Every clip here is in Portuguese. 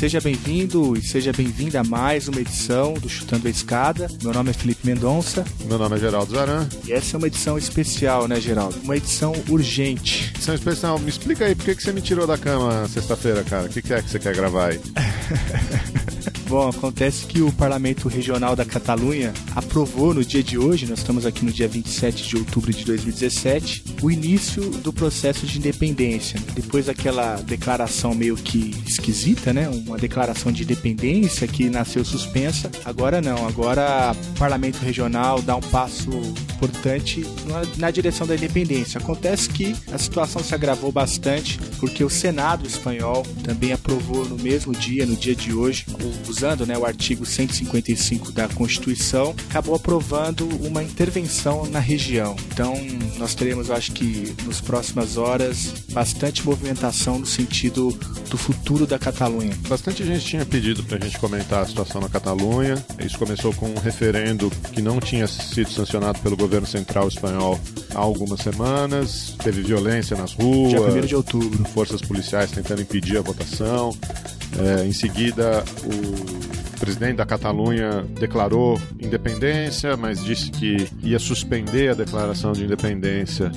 Seja bem-vindo e seja bem-vinda a mais uma edição do Chutando a Escada. Meu nome é Felipe Mendonça. Meu nome é Geraldo Zaran. E essa é uma edição especial, né, Geraldo? Uma edição urgente. Edição especial. Me explica aí, por que, que você me tirou da cama sexta-feira, cara? O que, que é que você quer gravar aí? Bom, acontece que o Parlamento Regional da Catalunha aprovou no dia de hoje, nós estamos aqui no dia 27 de outubro de 2017, o início do processo de independência. Depois daquela declaração meio que esquisita, né? Uma declaração de independência que nasceu suspensa. Agora não, agora o Parlamento Regional dá um passo importante na direção da independência. Acontece que a situação se agravou bastante porque o Senado espanhol também aprovou no mesmo dia, no dia de hoje, os usando né, o artigo 155 da Constituição, acabou aprovando uma intervenção na região. Então, nós teremos, eu acho que nas próximas horas, bastante movimentação no sentido do futuro da Catalunha. Bastante gente tinha pedido para a gente comentar a situação na Catalunha. Isso começou com um referendo que não tinha sido sancionado pelo governo central espanhol há algumas semanas. Teve violência nas ruas. Dia 1 de outubro. Forças policiais tentando impedir a votação. É, em seguida, o presidente da Catalunha declarou independência, mas disse que ia suspender a declaração de independência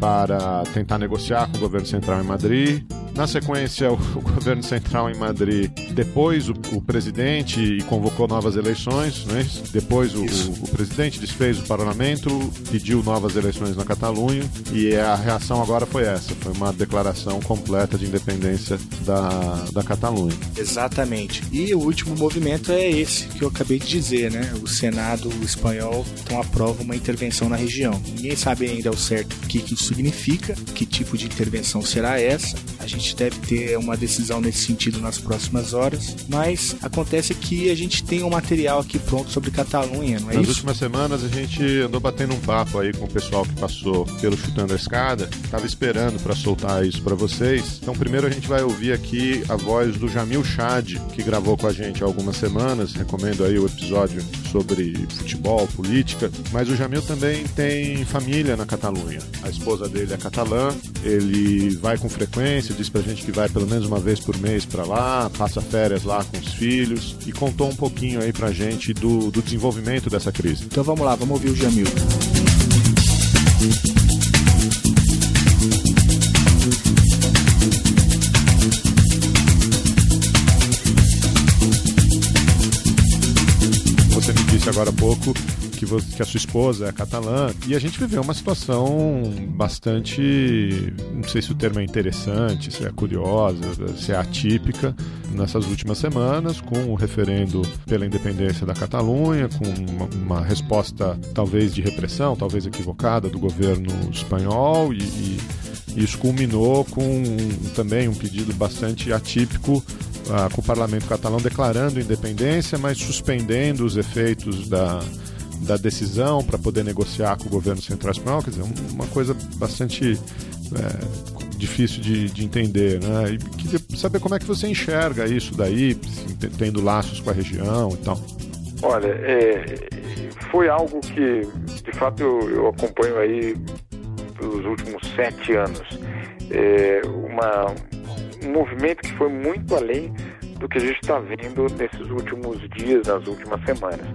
para tentar negociar com o governo central em Madrid. Na sequência, o, o governo central em Madrid, depois o, o, presidente convocou novas eleições, né? depois o, o, presidente desfez o parlamento, pediu novas eleições na Catalunha e a reação agora foi essa, foi uma declaração completa de independência da, da Catalunha. Exatamente. E o último movimento é esse que eu acabei de dizer, né? O Senado espanhol então aprova uma intervenção na região. Ninguém sabe ainda ao certo o que isso significa, que tipo de intervenção será essa. A gente gente deve ter uma decisão nesse sentido nas próximas horas. Mas acontece que a gente tem um material aqui pronto sobre Catalunha, não é nas isso? Nas últimas semanas a gente andou batendo um papo aí com o pessoal que passou pelo Chutando a Escada. Tava esperando para soltar isso para vocês. Então primeiro a gente vai ouvir aqui a voz do Jamil Chad, que gravou com a gente há algumas semanas. Recomendo aí o episódio sobre futebol, política. Mas o Jamil também tem família na Catalunha. A esposa dele é catalã, ele vai com frequência, diz pra gente que vai pelo menos uma vez por mês para lá, passa férias lá com os filhos e contou um pouquinho aí pra gente do, do desenvolvimento dessa crise. Então vamos lá, vamos ouvir o Jamil. Agora há pouco que, você, que a sua esposa é catalã, e a gente viveu uma situação bastante, não sei se o termo é interessante, se é curiosa, se é atípica, nessas últimas semanas, com o referendo pela independência da Catalunha, com uma, uma resposta talvez de repressão, talvez equivocada do governo espanhol, e, e isso culminou com um, também um pedido bastante atípico uh, com o parlamento catalão declarando independência, mas suspendendo os efeitos da, da decisão para poder negociar com o governo central espanhol, quer dizer, uma coisa bastante é, difícil de, de, entender, né? E queria saber como é que você enxerga isso daí, tendo laços com a região e tal. Olha, é, foi algo que, de fato, eu, eu, acompanho aí pelos últimos sete anos. É, uma, um movimento que foi muito além do que a gente está vendo nesses últimos dias, nas últimas semanas.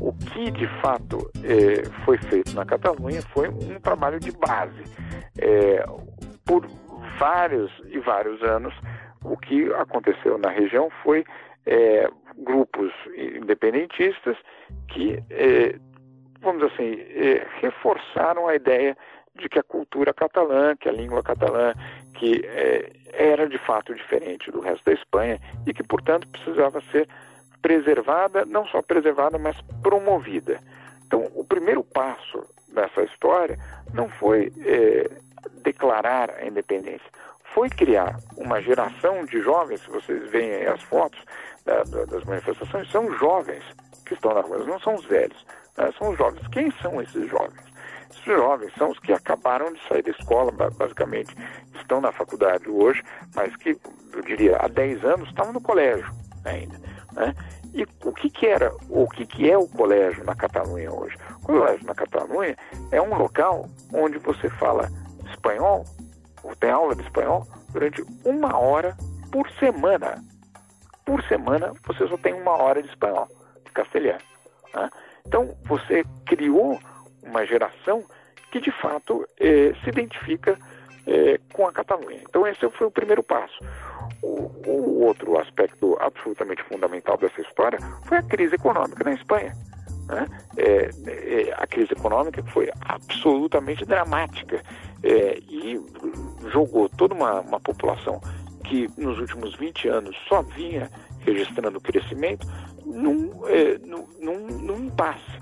O que de fato é, foi feito na Catalunha foi um trabalho de base. É, por vários e vários anos, o que aconteceu na região foi é, grupos independentistas que, vamos dizer assim, reforçaram a ideia de que a cultura catalã, que a língua catalã, que é, era de fato diferente do resto da Espanha e que, portanto, precisava ser preservada, não só preservada, mas promovida. Então, o primeiro passo nessa história não foi é, declarar a independência, foi criar uma geração de jovens, se vocês veem as fotos da, da, das manifestações, são jovens que estão na rua, não são os velhos, né? são os jovens. Quem são esses jovens? Esses jovens são os que acabaram de sair da escola, basicamente, estão na faculdade hoje, mas que, eu diria, há 10 anos estavam no colégio ainda. Né? E o que, que era, o que, que é o colégio na Catalunha hoje? O colégio na Catalunha é um local onde você fala espanhol, ou tem aula de espanhol, durante uma hora por semana. Por semana você só tem uma hora de espanhol, de castelhano. Né? Então você criou uma geração que de fato eh, se identifica eh, com a Catalunha. Então esse foi o primeiro passo. O, o, outro aspecto absolutamente fundamental dessa história foi a crise econômica na Espanha. Né? É, é, a crise econômica foi absolutamente dramática é, e jogou toda uma, uma população que nos últimos 20 anos só vinha registrando crescimento num, num, num, num impasse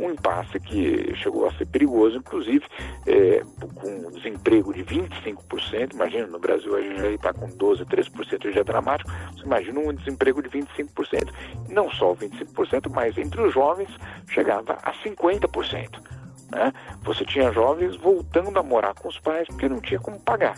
um impasse que chegou a ser perigoso, inclusive é, com desemprego de 25%, imagina, no Brasil a gente já está com 12%, 13%, já é dramático, você imagina um desemprego de 25%. Não só 25%, mas entre os jovens chegava a 50%. Né? Você tinha jovens voltando a morar com os pais porque não tinha como pagar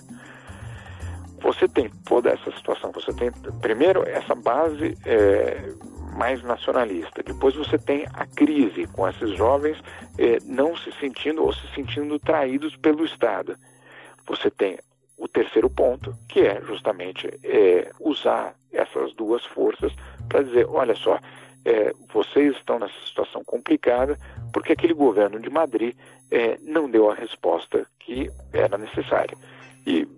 você tem toda essa situação. Você tem, primeiro, essa base é, mais nacionalista. Depois você tem a crise com esses jovens eh, não se sentindo ou se sentindo traídos pelo Estado. Você tem o terceiro ponto, que é justamente eh, usar essas duas forças para dizer, olha só, eh, vocês estão nessa situação complicada porque aquele governo de Madrid não deu a resposta que era necessária. E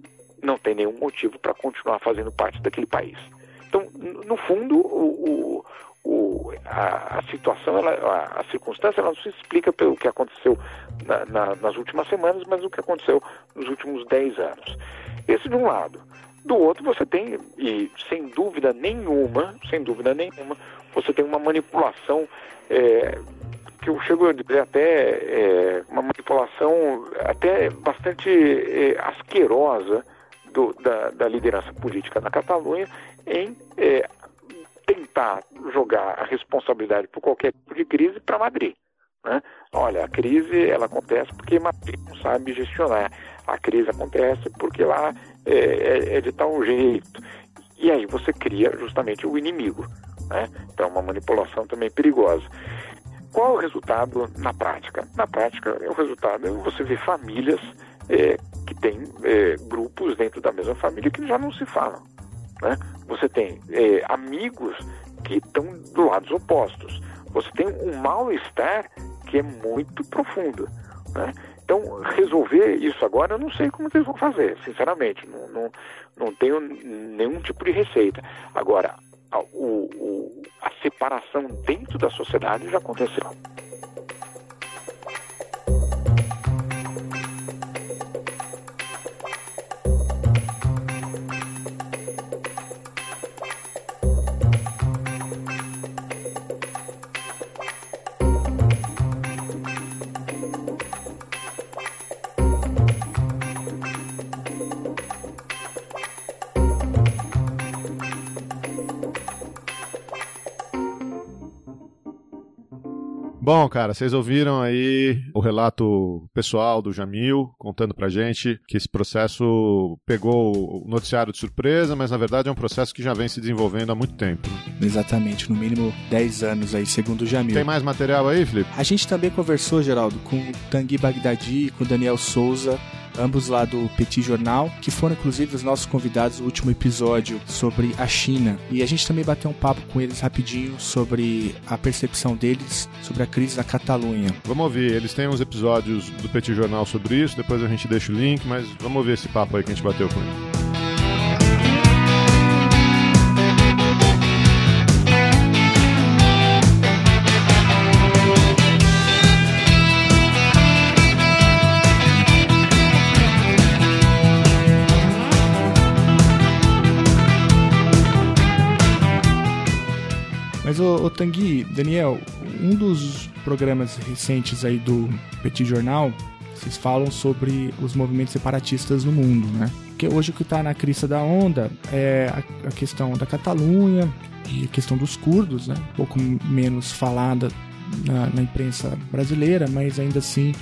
não tem nenhum motivo para continuar fazendo parte daquele país. No fundo, o, o, a, a, situação, ela, a, a, circunstância, ela não se explica pelo que aconteceu na, na, nas últimas semanas, mas o que aconteceu nos últimos 10 anos. Esse de um lado. Do outro, você tem, e sem dúvida nenhuma, sem dúvida nenhuma, você tem uma manipulação é, que eu chego a dizer até é, uma manipulação até bastante é, asquerosa do, da, da, liderança política na Catalunha em é, tentar jogar a responsabilidade por qualquer tipo de crise para Madrid. Né? Olha, a crise ela acontece porque Madrid não sabe gestionar. A crise acontece porque lá é, é, é de tal jeito. E aí você cria justamente o inimigo. Né? Então, uma manipulação também perigosa. Qual o resultado na prática? Na prática, o resultado é você ver famílias é, que têm é, grupos dentro da mesma família que já não se falam. Né? Você tem é, amigos que estão do lados opostos. Você tem um mal-estar que é muito profundo. Né? Então, resolver isso agora, eu não sei como eles vão fazer, sinceramente. Não, não, não tenho nenhum tipo de receita. Agora, a, o, o, a separação dentro da sociedade já aconteceu. Bom, cara, vocês ouviram aí o relato pessoal do Jamil contando pra gente que esse processo pegou o noticiário de surpresa, mas na verdade é um processo que já vem se desenvolvendo há muito tempo. Exatamente, no mínimo 10 anos aí, segundo o Jamil. Tem mais material aí, Felipe? A gente também conversou, Geraldo, com o Tanguy Bagdadi e com o Daniel Souza ambos lá do Petit Jornal, que foram inclusive os nossos convidados no último episódio sobre a China. E a gente também bateu um papo com eles rapidinho sobre a percepção deles sobre a crise da Catalunha. Vamos ouvir, eles têm uns episódios do Petit Jornal sobre isso, depois a gente deixa o link, mas vamos ouvir esse papo aí que a gente bateu com eles. O Tanguy, Daniel, um dos programas recentes aí do Petit Jornal, vocês falam sobre os movimentos separatistas no mundo, né? Porque hoje o que está na crista da onda é a, a questão da Catalunha e a questão dos curdos, né? Um pouco menos falada na, na imprensa brasileira, mas ainda assim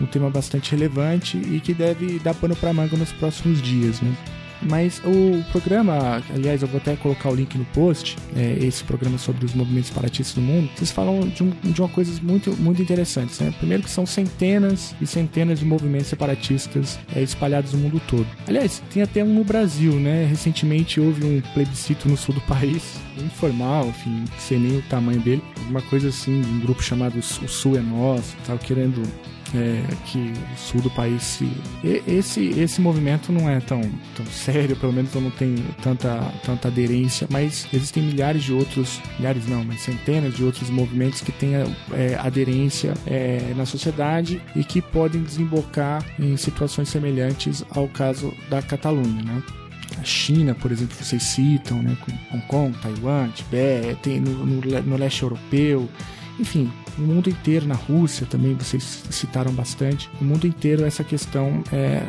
um tema bastante relevante e que deve dar pano para manga nos próximos dias, né? Mas o programa, aliás, eu vou até colocar o link no post, é, esse programa sobre os movimentos separatistas do mundo, vocês falam de, um, de uma coisa muito, muito interessante. Né? Primeiro que são centenas e centenas de movimentos separatistas é, espalhados no mundo todo. Aliás, tem até um no Brasil, né? Recentemente houve um plebiscito no sul do país, informal, enfim, sem nem o tamanho dele, uma coisa assim, um grupo chamado O Sul é Nosso, tal, querendo é, que o sul do país se. Esse, esse movimento não é tão, tão sério, pelo menos eu não tenho tanta, tanta aderência, mas existem milhares de outros, milhares não, mas centenas de outros movimentos que têm é, aderência é, na sociedade e que podem desembocar em situações semelhantes ao caso da Catalunha, né? A China, por exemplo, vocês citam, né, Hong Kong, Taiwan, Tibete, tem no, no, no leste europeu, enfim, no mundo inteiro, na Rússia também, vocês citaram bastante, no mundo inteiro essa questão é,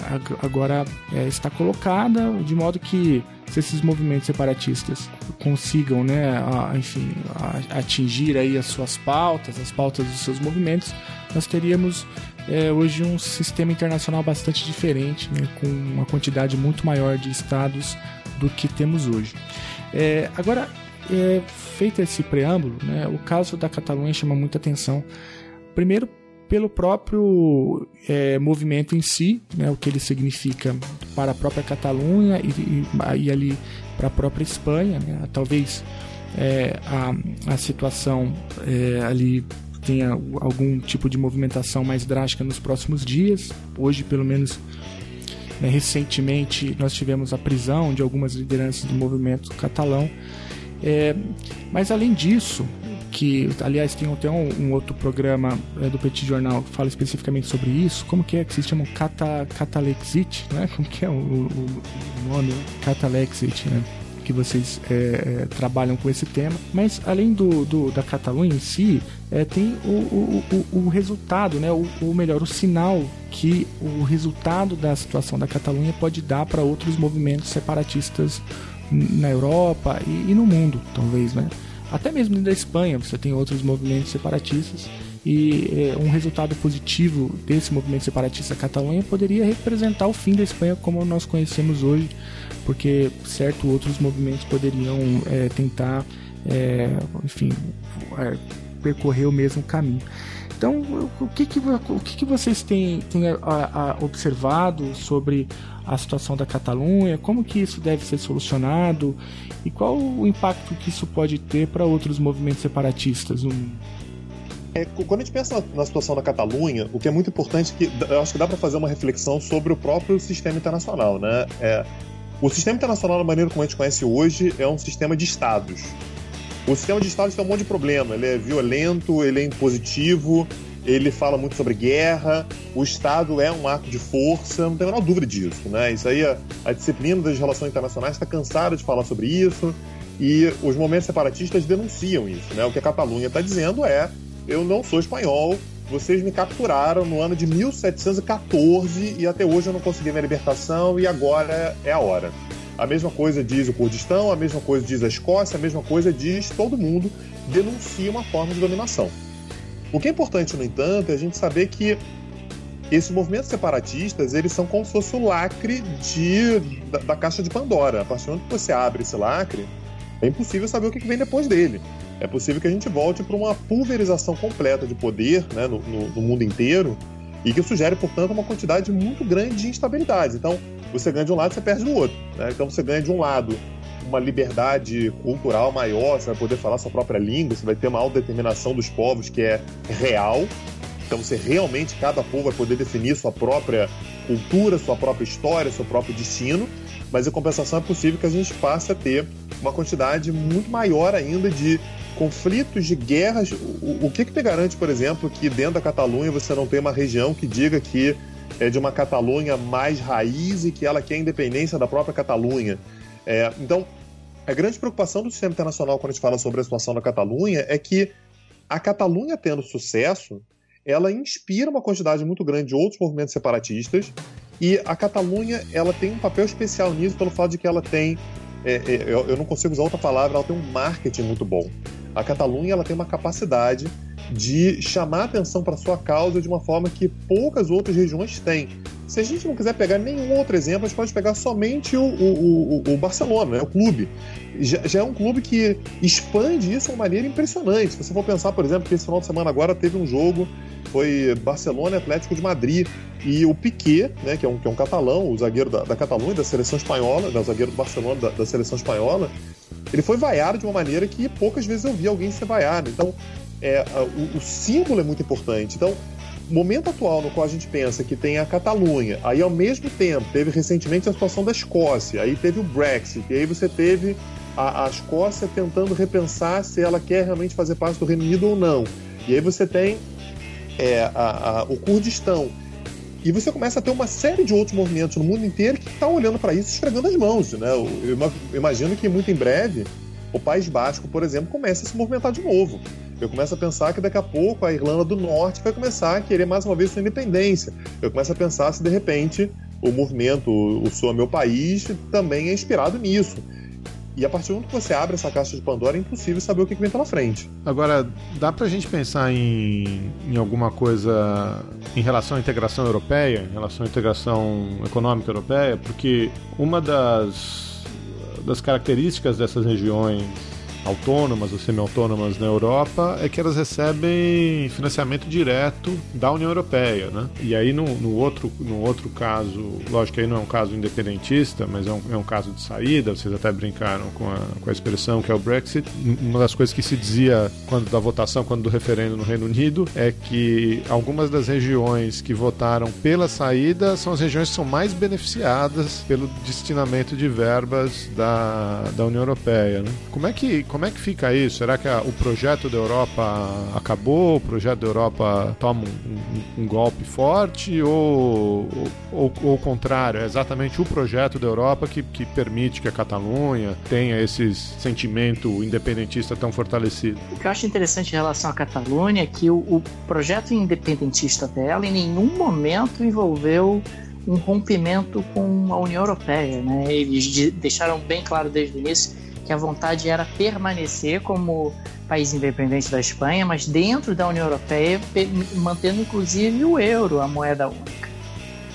agora é, está colocada de modo que se esses movimentos separatistas consigam, né, a, enfim, a, atingir aí as suas pautas, as pautas dos seus movimentos, nós teríamos é, hoje um sistema internacional bastante diferente, né, com uma quantidade muito maior de estados do que temos hoje. É, agora, é, feito esse preâmbulo, né, o caso da Catalunha chama muita atenção. Primeiro, pelo próprio é, movimento em si, né, o que ele significa para a própria Catalunha e, e, e ali para a própria Espanha. Né, talvez é, a, a situação é, ali tenha algum tipo de movimentação mais drástica nos próximos dias. Hoje, pelo menos, né, recentemente, nós tivemos a prisão de algumas lideranças do movimento catalão é, mas além disso, que aliás tem até um, um outro programa é, do Petit Jornal que fala especificamente sobre isso, como que é que se chama Cata, Catalexit, né? Como que é o, o, o nome? Catalexit, né? que vocês é, é, trabalham com esse tema. Mas além do, do da Catalunha em si, é, tem o, o, o, o, resultado, né? O, o, melhor, o sinal que o resultado da situação da Catalunha pode dar para outros movimentos separatistas na Europa e, e, no mundo, talvez, né? Até mesmo na Espanha você tem outros movimentos separatistas e é, um resultado positivo desse movimento separatista da Catalunha poderia representar o fim da Espanha como nós conhecemos hoje, porque certo outros movimentos poderiam é, tentar, é, enfim, percorrer o mesmo caminho. Então, o que, que, o que, que vocês têm, têm a, a, observado sobre a situação da Catalunha? Como que isso deve ser solucionado? E qual o impacto que isso pode ter para outros movimentos separatistas no mundo? É, quando a gente pensa na, situação da Catalunha, o que é muito importante é que eu acho que dá para fazer uma reflexão sobre o próprio sistema internacional, né? É, o sistema internacional, da maneira como a gente conhece hoje, é um sistema de estados. O sistema de Estados tem um monte de problema. Ele é violento, ele é impositivo, ele fala muito sobre guerra. O Estado é um ato de força, não tem a menor dúvida disso. Né? Isso aí, a, a disciplina das relações internacionais está cansada de falar sobre isso. E os movimentos separatistas denunciam isso. Né? O que a Catalunha está dizendo é: eu não sou espanhol, vocês me capturaram no ano de 1714 e até hoje eu não consegui minha libertação e agora é a hora. A mesma coisa diz o Kurdistão, a mesma coisa diz a Escócia, a mesma coisa diz todo mundo denuncia uma forma de dominação. O que é importante, no entanto, é a gente saber que esses movimentos separatistas, eles são como se fosse o lacre de, da, da, caixa de Pandora. A partir do momento que você abre esse lacre, é impossível saber o que vem depois dele. É possível que a gente volte para uma pulverização completa de poder né, no, no, no mundo inteiro e que sugere, portanto, uma quantidade muito grande de instabilidades. Então, você ganha de um lado, você perde do outro. Né? Então, você ganha de um lado uma liberdade cultural maior, você vai poder falar sua própria língua, você vai ter uma autodeterminação dos povos que é real. Então, você realmente, cada povo vai poder definir sua própria cultura, sua própria história, seu próprio destino. Mas, em compensação, é possível que a gente passe a ter uma quantidade muito maior ainda de conflitos, de guerras. O, o que, que te garante, por exemplo, que dentro da Catalunha você não tem uma região que diga que é de uma Catalunha mais raiz e que ela quer a independência da própria Catalunha? É, então, a grande preocupação do sistema internacional quando a gente fala sobre a situação da Catalunha é que a Catalunha tendo sucesso, ela inspira uma quantidade muito grande de outros movimentos separatistas e a Catalunha ela tem um papel especial nisso pelo fato de que ela tem é, é, eu, eu, não consigo usar outra palavra, ela tem um marketing muito bom. A Catalunha ela tem uma capacidade de chamar atenção para sua causa de uma forma que poucas outras regiões têm. Se a gente não quiser pegar nenhum outro exemplo, a gente pode pegar somente o, o, o, o Barcelona, né, o clube. Já, já, é um clube que expande isso de uma maneira impressionante. Se você for pensar, por exemplo, que esse final de semana agora teve um jogo, foi Barcelona Atlético de Madrid. E o Piquet, né, que, é um, que é um catalão, o zagueiro da, da Catalunha, da seleção espanhola, né, o zagueiro do Barcelona da, da seleção espanhola, ele foi vaiado de uma maneira que poucas vezes eu vi alguém ser vaiado. Então, é, o, o símbolo é muito importante. Então, momento atual no qual a gente pensa que tem a Catalunha, aí ao mesmo tempo teve recentemente a situação da Escócia, aí teve o Brexit, e aí você teve a, a Escócia tentando repensar se ela quer realmente fazer parte do Reino Unido ou não. E aí você tem é, a, a, o Kurdistão. E você começa a ter uma série de outros movimentos no mundo inteiro que estão tá olhando para isso esfregando as mãos. Né? Eu, imagino que muito em breve o País Basco, por exemplo, comece a se movimentar de novo. Eu começo a pensar que daqui a pouco a Irlanda do Norte vai começar a querer mais uma vez sua independência. Eu começo a pensar se de repente o movimento O Sou Meu País também é inspirado nisso. E a partir do momento que você abre essa caixa de Pandora, é impossível saber o que vem pela frente. Agora, dá pra gente pensar em, em alguma coisa em relação à integração europeia, em relação à integração econômica europeia? Porque uma das, das características dessas regiões autônomas ou semi-autônomas na Europa é que elas recebem financiamento direto da União Europeia, né? E aí no, no outro, no outro caso, lógico que aí não é um caso independentista, mas é um, é um caso de saída, vocês até brincaram com a, com a expressão que é o Brexit. Uma das coisas que se dizia quando da votação, quando do referendo no Reino Unido, é que algumas das regiões que votaram pela saída são as regiões que são mais beneficiadas pelo destinamento de verbas da, da União Europeia, né? Como é que como é que fica isso? Será que a, o projeto da Europa acabou? O projeto da Europa toma um, um, um golpe forte? Ou, ou, ou, o contrário? É exatamente o projeto da Europa que, que permite que a Catalunha tenha esse sentimento independentista tão fortalecido? O que eu acho interessante em relação à Catalunha é que o, o projeto independentista dela em nenhum momento envolveu um rompimento com a União Europeia. Né? Eles deixaram bem claro desde o início que a vontade era permanecer como país independente da Espanha, mas dentro da União Europeia, mantendo inclusive o euro, a moeda única.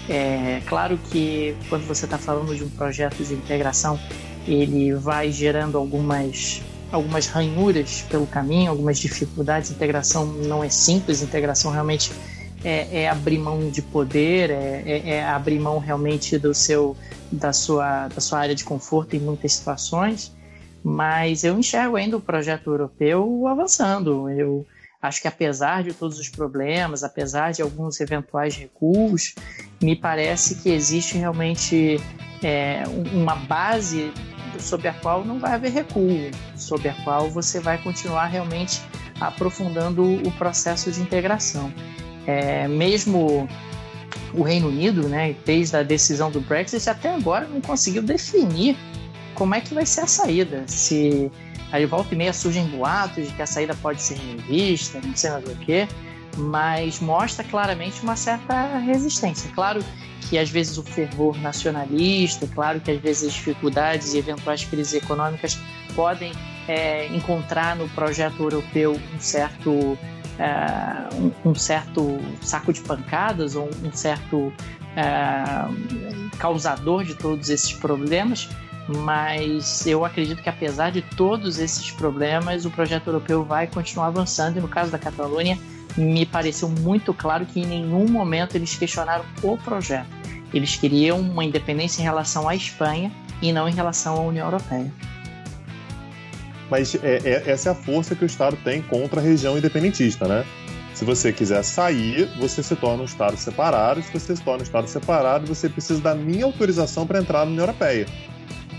É claro que quando você está falando de um projeto de integração, ele vai gerando algumas algumas ranhuras pelo caminho, algumas dificuldades. Integração não é simples, integração realmente é, é abrir mão de poder, é, é, é, abrir mão realmente do seu da sua da sua área de conforto em muitas situações mas eu enxergo ainda o projeto europeu avançando. Eu acho que apesar de todos os problemas, apesar de alguns eventuais recuos, me parece que existe realmente é, uma base sobre a qual não vai haver recuo, sobre a qual você vai continuar realmente aprofundando o processo de integração. É, mesmo o Reino Unido, né, desde a decisão do Brexit até agora não conseguiu definir como é que vai ser a saída. Se aí volta e meia surgem boatos de que a saída pode ser revista, não sei mais o que, mas mostra claramente uma certa resistência. Claro que às vezes o fervor nacionalista, claro que às vezes as dificuldades e eventuais crises econômicas podem é, encontrar no projeto europeu um certo é, um, um, certo saco de pancadas ou um certo é, causador de todos esses problemas, mas eu acredito que apesar de todos esses problemas, o projeto europeu vai continuar avançando e no caso da Catalunha, me pareceu muito claro que em nenhum momento eles questionaram o projeto. Eles queriam uma independência em relação à Espanha e não em relação à União Europeia. Mas é, é, essa é a força que o Estado tem contra a região independentista, né? Se você quiser sair, você se torna um Estado separado. Se você se torna um Estado separado, você precisa da minha autorização para entrar na União Europeia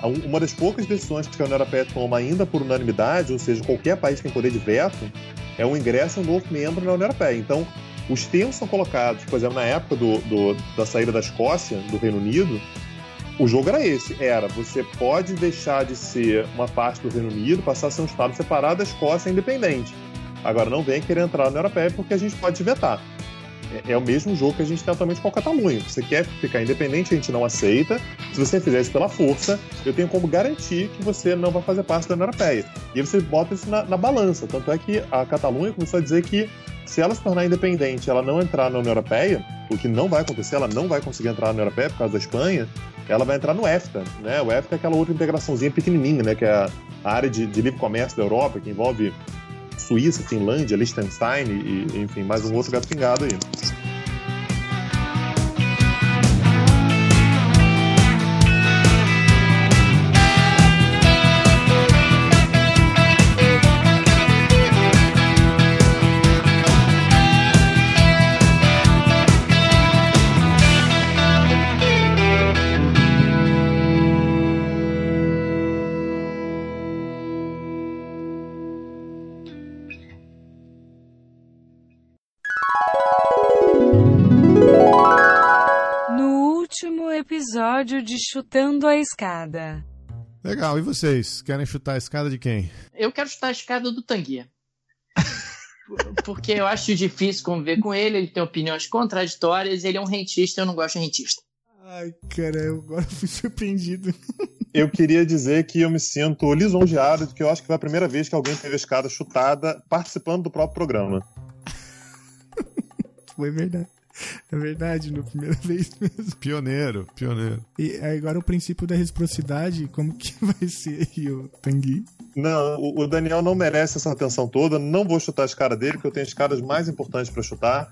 uma das poucas decisões que a União Europeia toma ainda por unanimidade, ou seja, qualquer país tem poder de veto, é o ingresso de um novo membro na União Europeia. Então, os termos são colocados, por exemplo, na época do, do, da saída da Escócia, do Reino Unido, o jogo era esse, era você pode deixar de ser uma parte do Reino Unido, passar a ser um Estado separado, a Escócia independente. Agora, não vem querer entrar na União Europeia porque a gente pode vetar. É, é, o mesmo jogo que a gente tem atualmente com a Catalunha. Você quer ficar independente, a gente não aceita. Se você fizer isso pela força, eu tenho como garantir que você não vai fazer parte da União Europeia. E aí você bota isso na, na balança. Tanto é que a Catalunha começou a dizer que se ela se tornar independente, ela não entrar na União Europeia, o que não vai acontecer, ela não vai conseguir entrar na União Europeia por causa da Espanha, ela vai entrar no EFTA, né? O EFTA é aquela outra integraçãozinha pequenininha, né? Que é a área de, de livre comércio da Europa, que envolve Suíça, Finlândia, Liechtenstein e, enfim, mais um outro gato pingado aí. Episódio de Chutando a Escada. Legal, e vocês? Querem chutar a escada de quem? Eu quero chutar a escada do Tanguia. Porque eu acho difícil conviver com ele, ele tem opiniões contraditórias, ele é um rentista, eu não gosto de rentista. Ai, cara, eu agora fui surpreendido. Eu queria dizer que eu me sinto lisonjeado, porque eu acho que foi a primeira vez que alguém teve a escada chutada participando do próprio programa. Foi verdade. É verdade, na primeira vez mesmo. Pioneiro, pioneiro. E agora o princípio da reciprocidade, como que vai ser aí o Tanguy? Não, o Daniel não merece essa atenção toda. Não vou chutar as caras dele, porque eu tenho as caras mais importantes para chutar.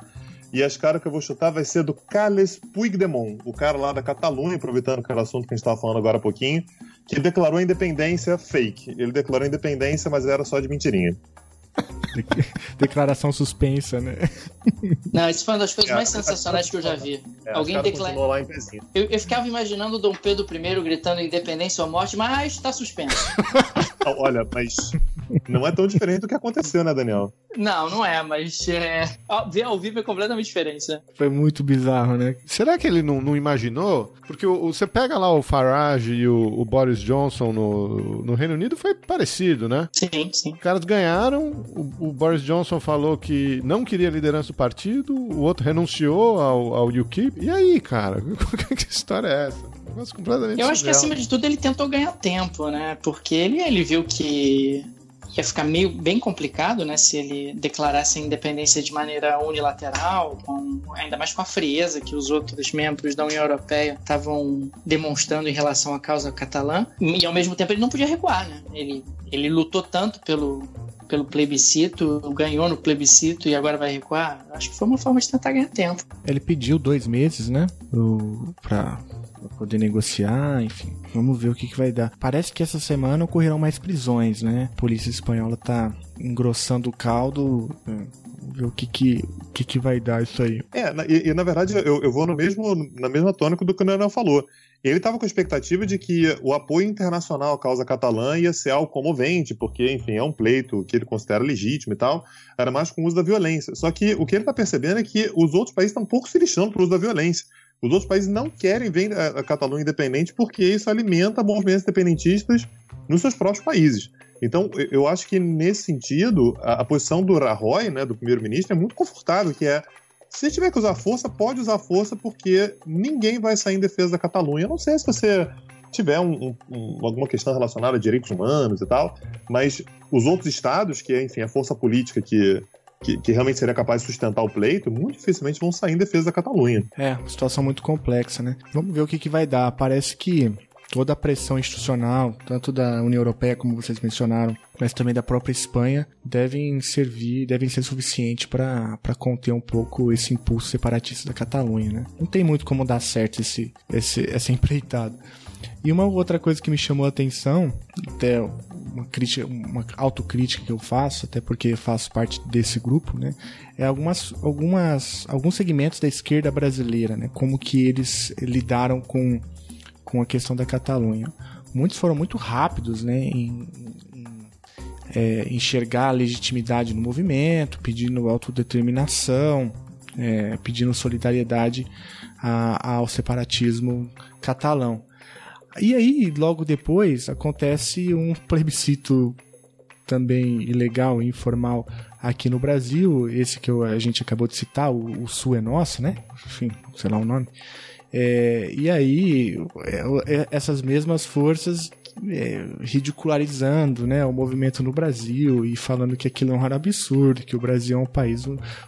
E as caras que eu vou chutar vai ser do Carles Puigdemont, o cara lá da Catalunha, aproveitando aquele assunto que a gente estava falando agora há pouquinho, que declarou a independência fake. Ele declarou a independência, mas era só de mentirinha. Declaração suspensa, né? Não, isso foi uma das coisas é, mais sensacionais que eu já vi. É, Alguém declarou. Eu, eu, ficava imaginando o Dom Pedro I gritando independência ou morte, mas está suspenso. Olha, mas não é tão diferente do que aconteceu, né, Daniel? Não, não é, mas é... ver ao vivo é completamente diferente, né? Foi muito bizarro, né? Será que ele não, não imaginou? Porque o, você pega lá o Farage e o, o, Boris Johnson no, no Reino Unido, foi parecido, né? Sim, sim. Os caras ganharam, o, o Boris Johnson falou que não queria a liderança do partido, o outro renunciou ao, ao UKIP. E aí, cara? que história é essa? completamente Eu acho que acima de tudo ele tentou ganhar tempo, né? Porque ele, ele viu que ia ficar meio bem complicado, né, se ele declarasse a independência de maneira unilateral, com, ainda mais com a frieza que os outros membros da União Europeia estavam demonstrando em relação à causa catalã, e ao mesmo tempo ele não podia recuar, né? Ele, ele lutou tanto pelo, pelo plebiscito, ganhou no plebiscito e agora vai recuar. Acho que foi uma forma de tentar ganhar tempo. Ele pediu dois meses, né, para poder negociar, enfim. Vamos ver o que, que vai dar. Parece que essa semana ocorrerão mais prisões, né? A polícia espanhola tá engrossando o caldo. É, vamos ver o que que, que que vai dar isso aí. É, e, e na verdade eu, eu vou no mesmo, na mesma tônica do que o Daniel falou. Ele estava com a expectativa de que o apoio internacional à causa catalã ia ser algo comovente, porque, enfim, é um pleito que ele considera legítimo e tal, era mais com o uso da violência. Só que o que ele está percebendo é que os outros países estão um pouco se lixando para o uso da violência. Os outros países não querem ver a Catalunha independente porque isso alimenta movimentos independentistas nos seus próprios países. Então, eu acho que nesse sentido, a, a posição do Rajoy, né, do primeiro-ministro, é muito confortável, que é se tiver que usar força, pode usar força, porque ninguém vai sair em defesa da Catalunha. Eu não sei se você tiver um, um, alguma questão relacionada a direitos humanos e tal, mas os outros estados, que é, enfim, a força política que que, que, realmente seria capaz de sustentar o pleito, muito dificilmente vão sair em defesa da Catalunha. É, situação muito complexa, né? Vamos ver o que, que vai dar. Parece que toda a pressão institucional, tanto da União Europeia, como vocês mencionaram, mas também da própria Espanha, devem servir, devem ser suficientes para conter um pouco esse impulso separatista da Catalunha, né? Não tem muito como dar certo esse, esse, essa empreitada. E uma outra coisa que me chamou a atenção, até uma crítica, uma autocrítica que eu faço, até porque faço parte desse grupo, né? É algumas, algumas, alguns segmentos da esquerda brasileira, né? Como que eles lidaram com, com a questão da Catalunha. Muitos foram muito rápidos, né? Em, em é, enxergar a legitimidade no movimento, pedindo autodeterminação, é, pedindo solidariedade a, ao separatismo catalão. E aí, logo depois, acontece um plebiscito também ilegal e informal aqui no Brasil, esse que eu, a gente acabou de citar, o, o Sul é Nosso, né? Enfim, sei lá o nome. É, e aí, é, é, essas mesmas forças é, ridicularizando né, o movimento no Brasil e falando que aquilo é um absurdo, que o Brasil é um país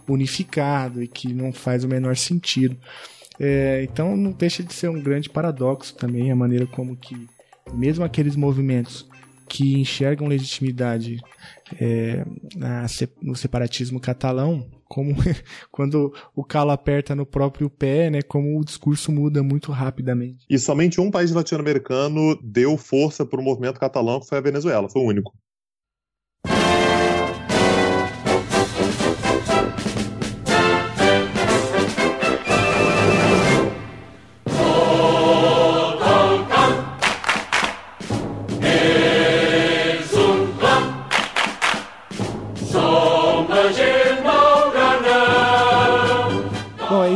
unificado e que não faz o menor sentido. É, então não deixa de ser um grande paradoxo também a maneira como que mesmo aqueles movimentos que enxergam legitimidade é, na, no separatismo catalão, como quando o calo aperta no próprio pé, né, como o discurso muda muito rapidamente. E somente um país latino-americano deu força para o movimento catalão, que foi a Venezuela, foi o único.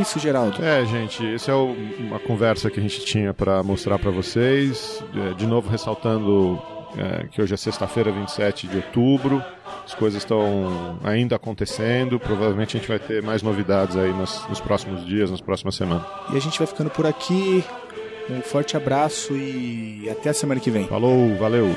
Isso, Geraldo? É, gente, essa é o, uma conversa que a gente tinha para mostrar para vocês. É, de novo, ressaltando é, que hoje é sexta-feira, 27 de outubro. As coisas estão ainda acontecendo. Provavelmente a gente vai ter mais novidades aí nos, nos próximos dias, nas próximas semanas. E a gente vai ficando por aqui. Um forte abraço e até a semana que vem. Falou, valeu!